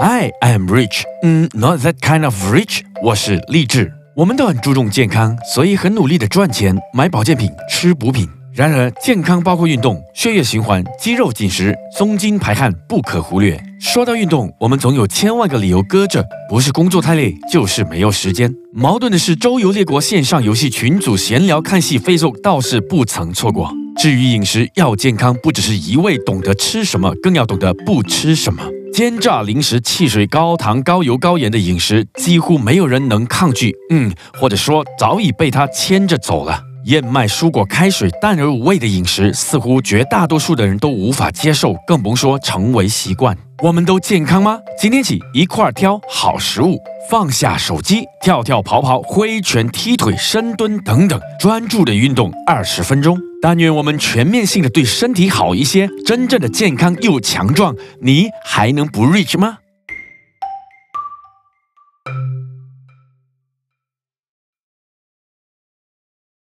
I am rich. 嗯，not that kind of rich. 我是励志。我们都很注重健康，所以很努力的赚钱，买保健品，吃补品。然而，健康包括运动、血液循环、肌肉紧实、松筋排汗，不可忽略。说到运动，我们总有千万个理由搁着，不是工作太累，就是没有时间。矛盾的是，周游列国线上游戏群组闲聊、看戏、Facebook 倒是不曾错过。至于饮食要健康，不只是一味懂得吃什么，更要懂得不吃什么。煎炸、零食、汽水、高糖、高油、高盐的饮食，几乎没有人能抗拒。嗯，或者说早已被他牵着走了。燕麦、蔬果、开水、淡而无味的饮食，似乎绝大多数的人都无法接受，更甭说成为习惯。我们都健康吗？今天起一块儿挑好食物，放下手机，跳跳跑跑、挥拳踢腿、深蹲等等，专注的运动二十分钟。但愿我们全面性的对身体好一些，真正的健康又强壮。你还能不 rich 吗？